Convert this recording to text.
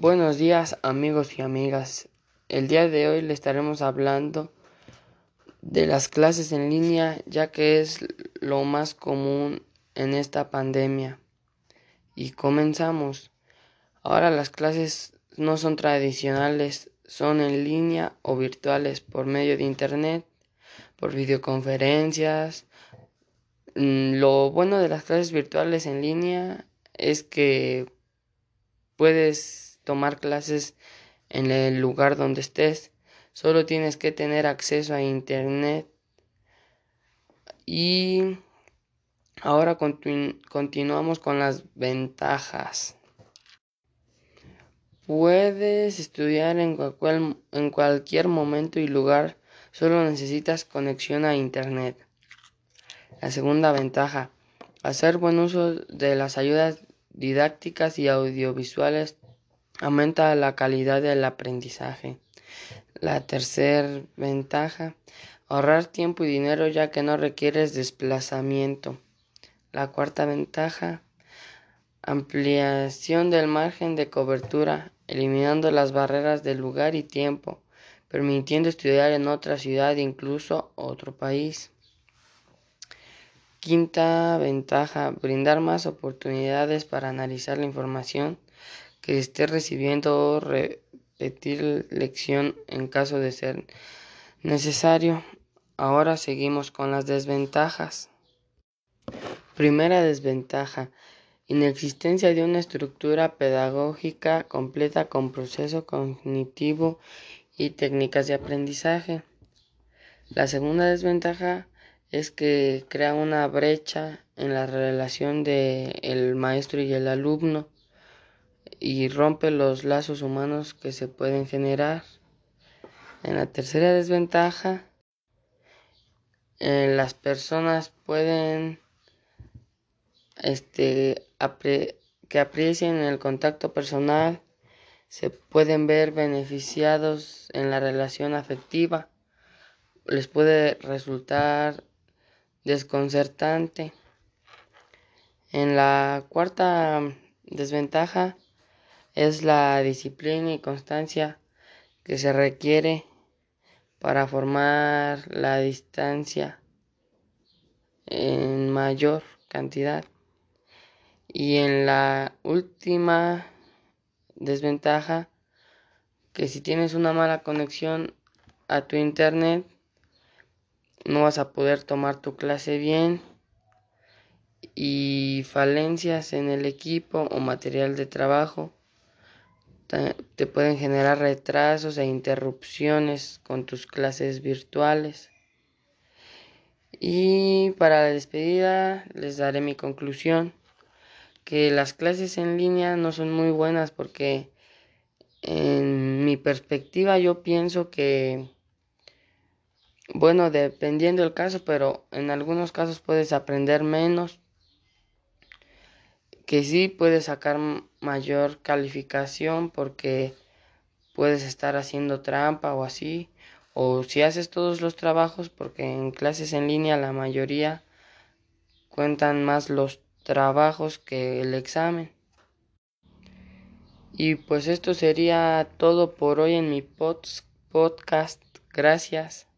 Buenos días amigos y amigas. El día de hoy le estaremos hablando de las clases en línea ya que es lo más común en esta pandemia. Y comenzamos. Ahora las clases no son tradicionales, son en línea o virtuales por medio de internet, por videoconferencias. Mm, lo bueno de las clases virtuales en línea es que puedes tomar clases en el lugar donde estés. Solo tienes que tener acceso a internet. Y ahora continuamos con las ventajas. Puedes estudiar en, cualquier momento y lugar, solo necesitas conexión a Internet. La segunda ventaja, hacer buen uso de las ayudas didácticas y audiovisuales aumenta la calidad del aprendizaje. La tercera ventaja, ahorrar tiempo y dinero ya que no requieres desplazamiento. La cuarta ventaja, ampliación del margen de cobertura, eliminando las barreras de lugar y tiempo, permitiendo estudiar en otra ciudad, incluso otro país. Quinta ventaja, brindar más oportunidades para analizar la información que esté recibiendo o repetir lección en caso de ser necesario. Ahora seguimos con las desventajas. Primera desventaja. Inexistencia de una estructura pedagógica completa con proceso cognitivo y técnicas de aprendizaje. La segunda desventaja es que crea una brecha en la relación de el maestro y el alumno y rompe los lazos humanos que se pueden generar. En la tercera desventaja, eh, las personas pueden este, que aprecien el contacto personal, se pueden ver beneficiados en la relación afectiva, les puede resultar desconcertante. En la cuarta desventaja, es la disciplina y constancia que se requiere para formar la distancia en mayor cantidad. Y en la última desventaja, que si tienes una mala conexión a tu internet, no vas a poder tomar tu clase bien y falencias en el equipo o material de trabajo te pueden generar retrasos e interrupciones con tus clases virtuales. Y para la despedida les daré mi conclusión, que las clases en línea no son muy buenas porque en mi perspectiva yo pienso que, bueno, dependiendo del caso, pero en algunos casos puedes aprender menos que sí puedes sacar mayor calificación porque puedes estar haciendo trampa o así o si haces todos los trabajos porque en clases en línea la mayoría cuentan más los trabajos que el examen. Y pues esto sería todo por hoy en mi podcast. Gracias.